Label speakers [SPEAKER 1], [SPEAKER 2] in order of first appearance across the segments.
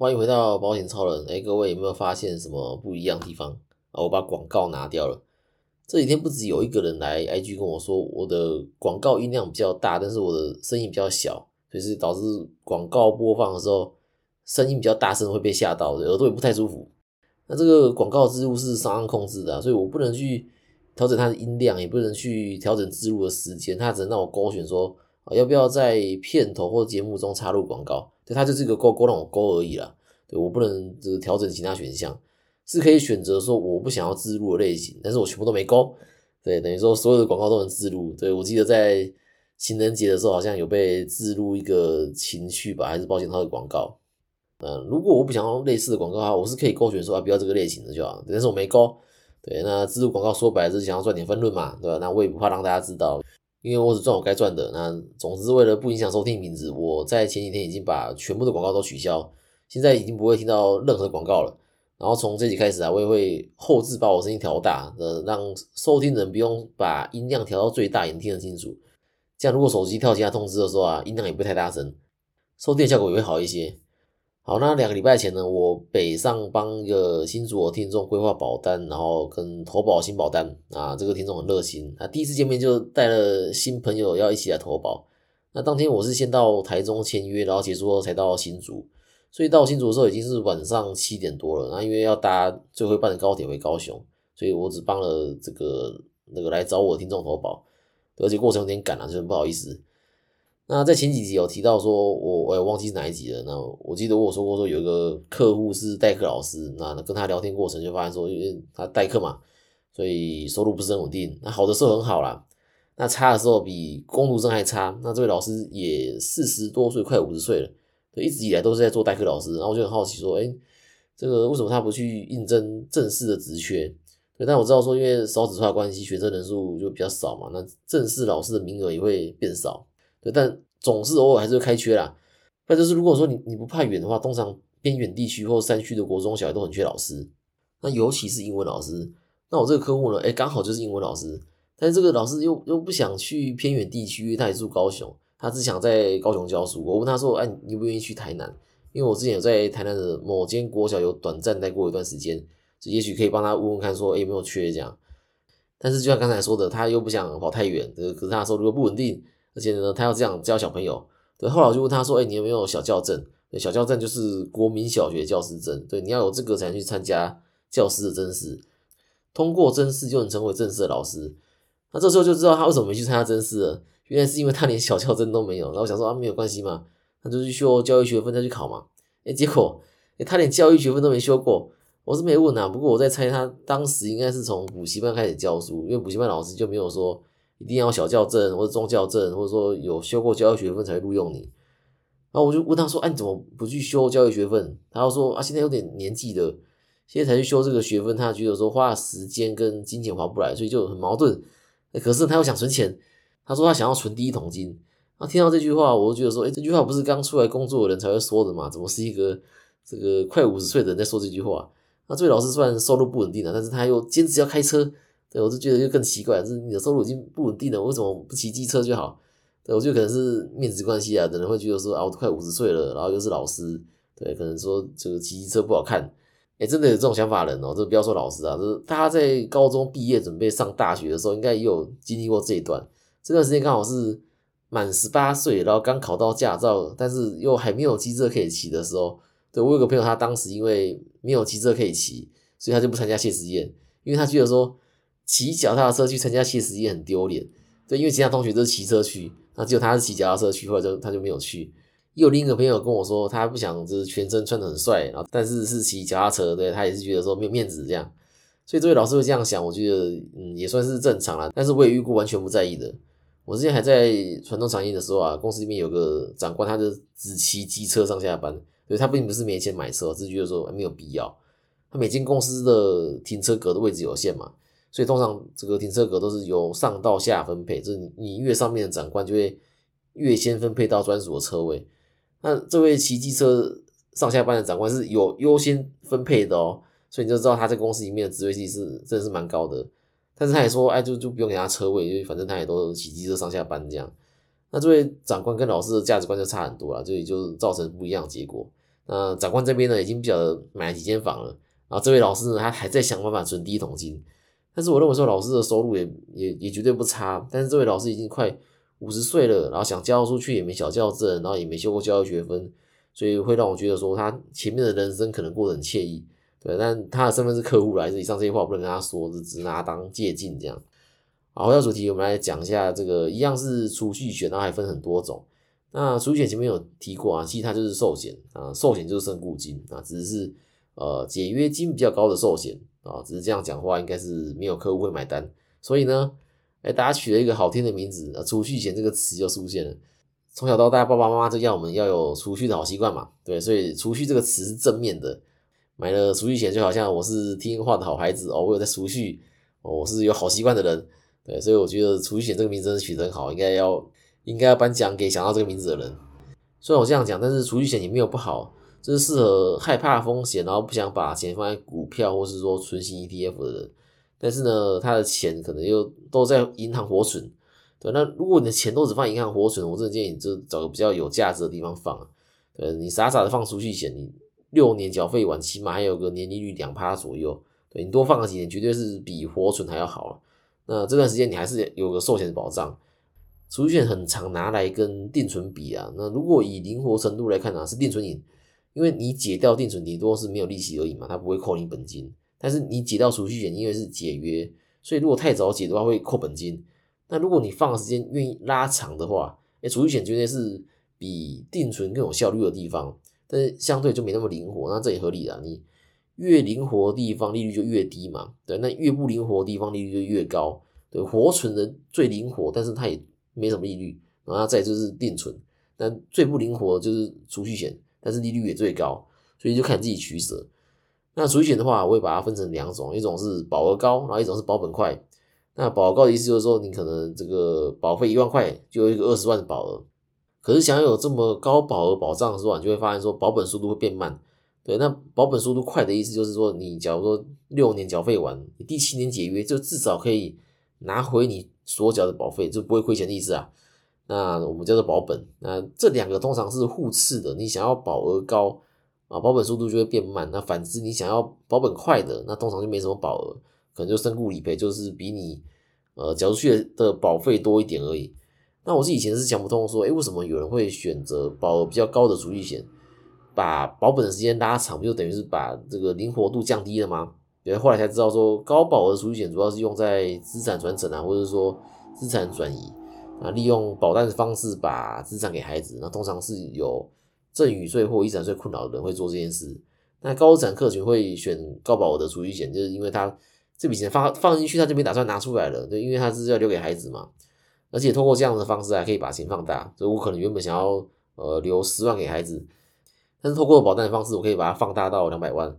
[SPEAKER 1] 欢迎回到保险超人。哎，各位有没有发现什么不一样的地方啊？我把广告拿掉了。这几天不止有一个人来 IG 跟我说，我的广告音量比较大，但是我的声音比较小，所以是导致广告播放的时候声音比较大声会被吓到的，耳朵也不太舒服。那这个广告植入是商岸控制的，所以我不能去调整它的音量，也不能去调整植入的时间，它只能让我勾选说啊要不要在片头或节目中插入广告。对，它就是一个勾勾让我勾而已啦。对我不能这个调整其他选项，是可以选择说我不想要自录的类型，但是我全部都没勾。对，等于说所有的广告都能自录。对我记得在情人节的时候好像有被自录一个情绪吧，还是保险套的广告。嗯，如果我不想要类似的广告的话，我是可以勾选说啊不要这个类型的就好，但是我没勾。对，那自录广告说白了是想要赚点分润嘛，对吧？那我也不怕让大家知道，因为我只赚我该赚的。那总之为了不影响收听品质，我在前几天已经把全部的广告都取消，现在已经不会听到任何广告了。然后从这集开始啊，我也会后置把我声音调大，呃，让收听人不用把音量调到最大也能听得清楚。这样如果手机跳其他通知的时候啊，音量也不会太大声，收听效果也会好一些。好，那两个礼拜前呢，我北上帮一个新主的听众规划保单，然后跟投保新保单啊，这个听众很热心，他第一次见面就带了新朋友要一起来投保。那当天我是先到台中签约，然后结束后才到新竹，所以到新竹的时候已经是晚上七点多了。那因为要搭最后一班的高铁回高雄，所以我只帮了这个那个来找我的听众投保，而且过程有点赶啊，就很不好意思。那在前几集有提到说，我我也忘记是哪一集了。那我记得我说过说有一个客户是代课老师，那跟他聊天过程就发现说，因为他代课嘛，所以收入不是很稳定。那好的时候很好啦，那差的时候比工读生还差。那这位老师也四十多岁，快五十岁了，就一直以来都是在做代课老师。然后我就很好奇说，哎，这个为什么他不去应征正式的职缺？对，但我知道说，因为少子化关系，学生人数就比较少嘛，那正式老师的名额也会变少。对，但总是偶尔还是会开缺啦。那就是如果说你你不怕远的话，通常偏远地区或山区的国中小孩都很缺老师。那尤其是英文老师。那我这个客户呢，哎，刚好就是英文老师。但是这个老师又又不想去偏远地区，他也住高雄，他只想在高雄教书。我问他说，哎，你不愿意去台南？因为我之前有在台南的某间国小有短暂待过一段时间，就也许可以帮他问问看，说，哎，有没有缺这样。但是就像刚才说的，他又不想跑太远，可是他说如果不稳定。而且呢，他要这样教小朋友。对，后来我就问他说：“哎，你有没有小教证？小教证就是国民小学教师证。对，你要有这个才能去参加教师的甄试，通过甄试就能成为正式的老师。那这时候就知道他为什么没去参加甄试了。原来是因为他连小教证都没有。然后我想说啊，没有关系嘛，那就去修教育学分再去考嘛。哎，结果哎，他连教育学分都没修过。我是没问啊，不过我在猜他当时应该是从补习班开始教书，因为补习班老师就没有说。一定要小教证或者中教证，或者说有修过教育学分才会录用你。然后我就问他说：“哎，你怎么不去修教育学分？”他说：“啊，现在有点年纪了，现在才去修这个学分，他觉得说花时间跟金钱划不来，所以就很矛盾。可是他又想存钱，他说他想要存第一桶金。那听到这句话，我就觉得说：，哎，这句话不是刚出来工作的人才会说的吗？怎么是一个这个快五十岁的人在说这句话？那这位老师虽然收入不稳定了，但是他又坚持要开车。”对，我就觉得就更奇怪，就是你的收入已经不稳定了，为什么不骑机车就好？对，我觉得可能是面子关系啊，可能会觉得说啊，我都快五十岁了，然后又是老师，对，可能说这个骑机车不好看。哎，真的有这种想法的人哦，这不要说老师啊，就是大家在高中毕业准备上大学的时候，应该也有经历过这一段。这段时间刚好是满十八岁，然后刚考到驾照，但是又还没有机车可以骑的时候。对我有个朋友，他当时因为没有机车可以骑，所以他就不参加谢师宴，因为他觉得说。骑脚踏车去参加谢师宴很丢脸，对，因为其他同学都是骑车去，那只有他是骑脚踏车去，或者就他就没有去。又另一个朋友跟我说，他不想就是全身穿的很帅，然后但是是骑脚踏车，对他也是觉得说没有面子这样。所以这位老师会这样想，我觉得嗯也算是正常啦。但是我也遇过完全不在意的。我之前还在传统产业的时候啊，公司里面有个长官，他就只骑机车上下班，所以他并不是没钱买车，只是觉得说没有必要。他每间公司的停车格的位置有限嘛。所以通常这个停车格都是由上到下分配，就是你越上面的长官就会越先分配到专属的车位。那这位骑机车上下班的长官是有优先分配的哦，所以你就知道他在公司里面的职位是真的是蛮高的。但是他也说，哎，就就不用给他车位，因为反正他也都骑机车上下班这样。那这位长官跟老师的价值观就差很多了，所以就造成不一样的结果。那长官这边呢，已经比较买了几间房了，然后这位老师呢，他还在想办法存第一桶金。但是我认为说，老师的收入也也也绝对不差。但是这位老师已经快五十岁了，然后想教出去也没小教证，然后也没修过教育学分，所以会让我觉得说，他前面的人生可能过得很惬意。对，但他的身份是客户来自，以上这些话我不能跟他说，只只拿当借鉴这样。好，回到主题，我们来讲一下这个，一样是储蓄险，然后还分很多种。那储蓄险前面有提过啊，其实它就是寿险啊，寿险就是身故金啊，只是呃解约金比较高的寿险啊，只是这样讲话应该是没有客户会买单。所以呢，哎，大家取了一个好听的名字，储蓄险这个词就出现了。从小到大，爸爸妈妈就要我们要有储蓄的好习惯嘛，对，所以储蓄这个词是正面的。买了储蓄险就好像我是听话的好孩子哦，我有在储蓄哦，我是有好习惯的人。对，所以我觉得储蓄险这个名字取得很好，应该要应该要颁奖给想到这个名字的人。虽然我这样讲，但是储蓄险也没有不好，这是适合害怕风险，然后不想把钱放在股票或是说存型 ETF 的人。但是呢，他的钱可能又都在银行活存。对，那如果你的钱都只放银行活存，我真的建议你就找个比较有价值的地方放。对，你傻傻的放储蓄险，你六年缴费完，起码还有个年利率两趴左右。对你多放个几年，绝对是比活存还要好。那这段时间你还是有个寿险的保障，储蓄险很常拿来跟定存比啊。那如果以灵活程度来看呢，是定存赢，因为你解掉定存顶多是没有利息而已嘛，它不会扣你本金。但是你解掉储蓄险，因为是解约，所以如果太早解的话会扣本金。那如果你放的时间愿意拉长的话，哎，储蓄险绝对是比定存更有效率的地方，但是相对就没那么灵活。那这也合理啊，你。越灵活的地方利率就越低嘛，对，那越不灵活的地方利率就越高，对，活存的最灵活，但是它也没什么利率，然后再就是定存，那最不灵活就是储蓄险，但是利率也最高，所以就看自己取舍。那储蓄险的话，我会把它分成两种，一种是保额高，然后一种是保本快。那保额高的意思就是说，你可能这个保费一万块就有一个二十万的保额，可是想要有这么高保额保障的时候，你就会发现说保本速度会变慢。对，那保本速度快的意思就是说，你假如说六年缴费完，你第七年解约，就至少可以拿回你所缴的保费，就不会亏钱的意思啊。那我们叫做保本。那这两个通常是互斥的，你想要保额高啊，保本速度就会变慢。那反之，你想要保本快的，那通常就没什么保额，可能就身故理赔，就是比你呃缴出去的保费多一点而已。那我是以前是想不通，说，诶为什么有人会选择保额比较高的储蓄险？把保本的时间拉长，不就等于是把这个灵活度降低了吗？对，后来才知道说，高保额储蓄险主要是用在资产传承啊，或者说资产转移啊，利用保单的方式把资产给孩子。那通常是有赠与税或遗产税困扰的人会做这件事。那高资产客群会选高保额的储蓄险，就是因为他这笔钱放放进去，他就没打算拿出来了，对，因为他是要留给孩子嘛。而且通过这样的方式还可以把钱放大，所以我可能原本想要呃留十万给孩子。但是透过保单的方式，我可以把它放大到两百万。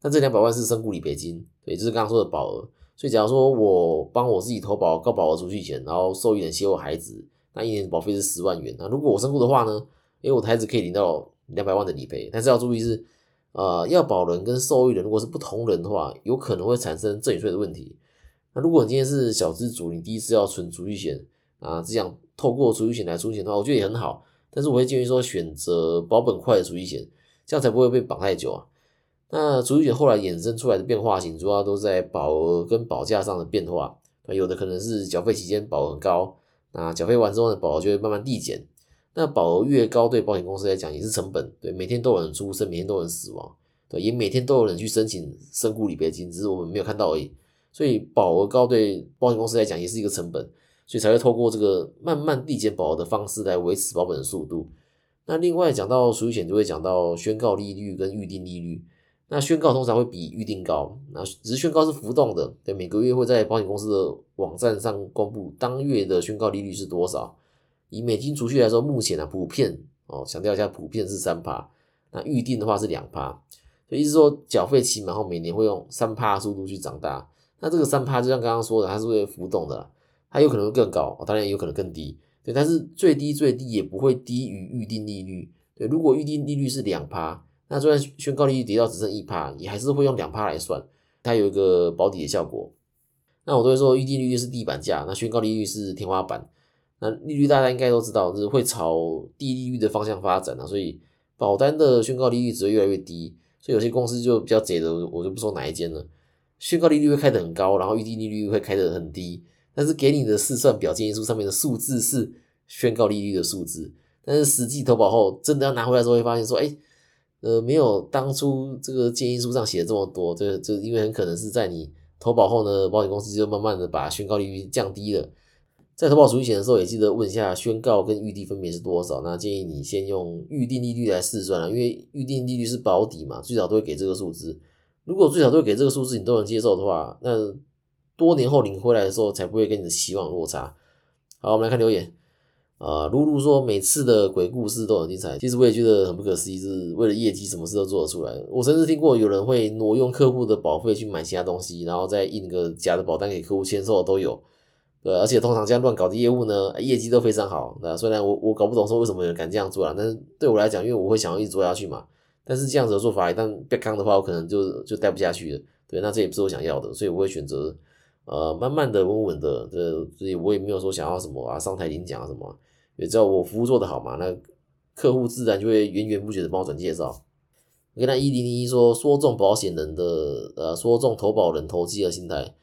[SPEAKER 1] 但这两百万是身故理赔金，对，就是刚刚说的保额。所以假如说我帮我自己投保高保额储蓄险，然后受益人写我孩子，那一年保费是十万元。那如果我身故的话呢？因为我的孩子可以领到两百万的理赔。但是要注意是，呃，要保人跟受益人如果是不同人的话，有可能会产生赠与税的问题。那如果你今天是小资主，你第一次要存储蓄险啊，这样透过储蓄险来出险的话，我觉得也很好。但是我会建议说选择保本快的储蓄险，这样才不会被绑太久啊。那储蓄险后来衍生出来的变化型，主要都在保额跟保价上的变化。有的可能是缴费期间保额高，那缴费完之后呢，保额就会慢慢递减。那保额越高，对保险公司来讲也是成本。对，每天都有人出生，每天都有人死亡，对，也每天都有人去申请身故理赔金，只是我们没有看到而已。所以保额高对保险公司来讲也是一个成本。所以才会透过这个慢慢递减保额的方式来维持保本的速度。那另外讲到储蓄险，就会讲到宣告利率跟预定利率。那宣告通常会比预定高，那只是宣告是浮动的，对，每个月会在保险公司的网站上公布当月的宣告利率是多少。以美金储蓄来说，目前呢普遍哦，强调一下，普遍是三趴。那预定的话是两趴，所以意思说缴费期满后每年会用三趴速度去长大。那这个三趴就像刚刚说的，它是会浮动的。它有可能会更高，当然也有可能更低，对，但是最低最低也不会低于预定利率，对，如果预定利率是两趴，那就算宣告利率跌到只剩一趴，也还是会用两趴来算，它有一个保底的效果。那我都会说预定利率是地板价，那宣告利率是天花板。那利率大家应该都知道，是会朝低利率的方向发展的，所以保单的宣告利率只会越来越低，所以有些公司就比较贼的，我就不说哪一间了。宣告利率会开得很高，然后预定利率会开得很低，但是给你的试算表建议书上面的数字是宣告利率的数字，但是实际投保后真的要拿回来之后，会发现说，哎，呃，没有当初这个建议书上写的这么多，这这因为很可能是在你投保后呢，保险公司就慢慢的把宣告利率降低了。在投保储蓄险的时候，也记得问一下宣告跟预定分别是多少。那建议你先用预定利率来试算了，因为预定利率是保底嘛，最少都会给这个数字。如果最少都会给这个数字，你都能接受的话，那多年后领回来的时候才不会跟你的期望落差。好，我们来看留言。啊，露露说每次的鬼故事都很精彩，其实我也觉得很不可思议，是为了业绩什么事都做得出来。我甚至听过有人会挪用客户的保费去买其他东西，然后再印个假的保单给客户签收都有。对，而且通常这样乱搞的业务呢，业绩都非常好。那虽然我我搞不懂说为什么有人敢这样做啦，但是对我来讲，因为我会想要一直做下去嘛。但是这样子的做法一旦被坑的话，我可能就就待不下去了。对，那这也不是我想要的，所以我会选择呃慢慢的、稳稳的。这所以我也没有说想要什么啊上台领奖啊什么，也知道我服务做得好嘛，那客户自然就会源源不绝的帮我转介绍。我跟他一零零一说，说中保险人的呃，说中投保人投机的心态。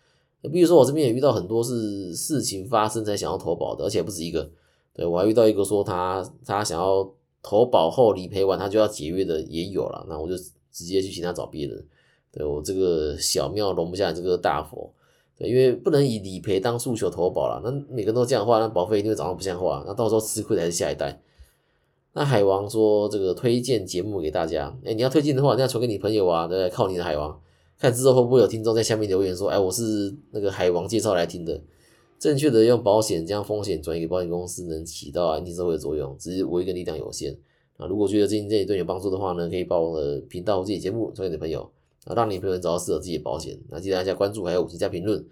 [SPEAKER 1] 比如说，我这边也遇到很多是事情发生才想要投保的，而且不止一个。对我还遇到一个说他他想要投保后理赔完他就要解约的也有了，那我就直接去请他找别人。对我这个小庙容不下这个大佛，对，因为不能以理赔当诉求投保了。那每个人都这样的话，那保费一定会涨到不像话，那到时候吃亏的还是下一代。那海王说这个推荐节目给大家，哎，你要推荐的话，你要传给你朋友啊，对不对，靠你的海王。看之后会不会有听众在下面留言说：“哎，我是那个海王介绍来听的，正确的用保险将风险转移给保险公司，能起到安定社会的作用。只是我一个力量有限啊。如果觉得这这里对你有帮助的话呢，可以把我的频道或自己节目传给你的朋友啊，让你朋友找到适合自己的保险。那记得大家关注，还有五星加评论。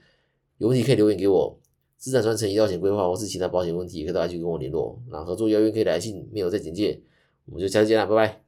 [SPEAKER 1] 有问题可以留言给我。资产传承、医疗险规划或是其他保险问题，也可以大家去跟我联络。那合作邀约可以来信，没有再简介。我们就下次见啦，拜拜。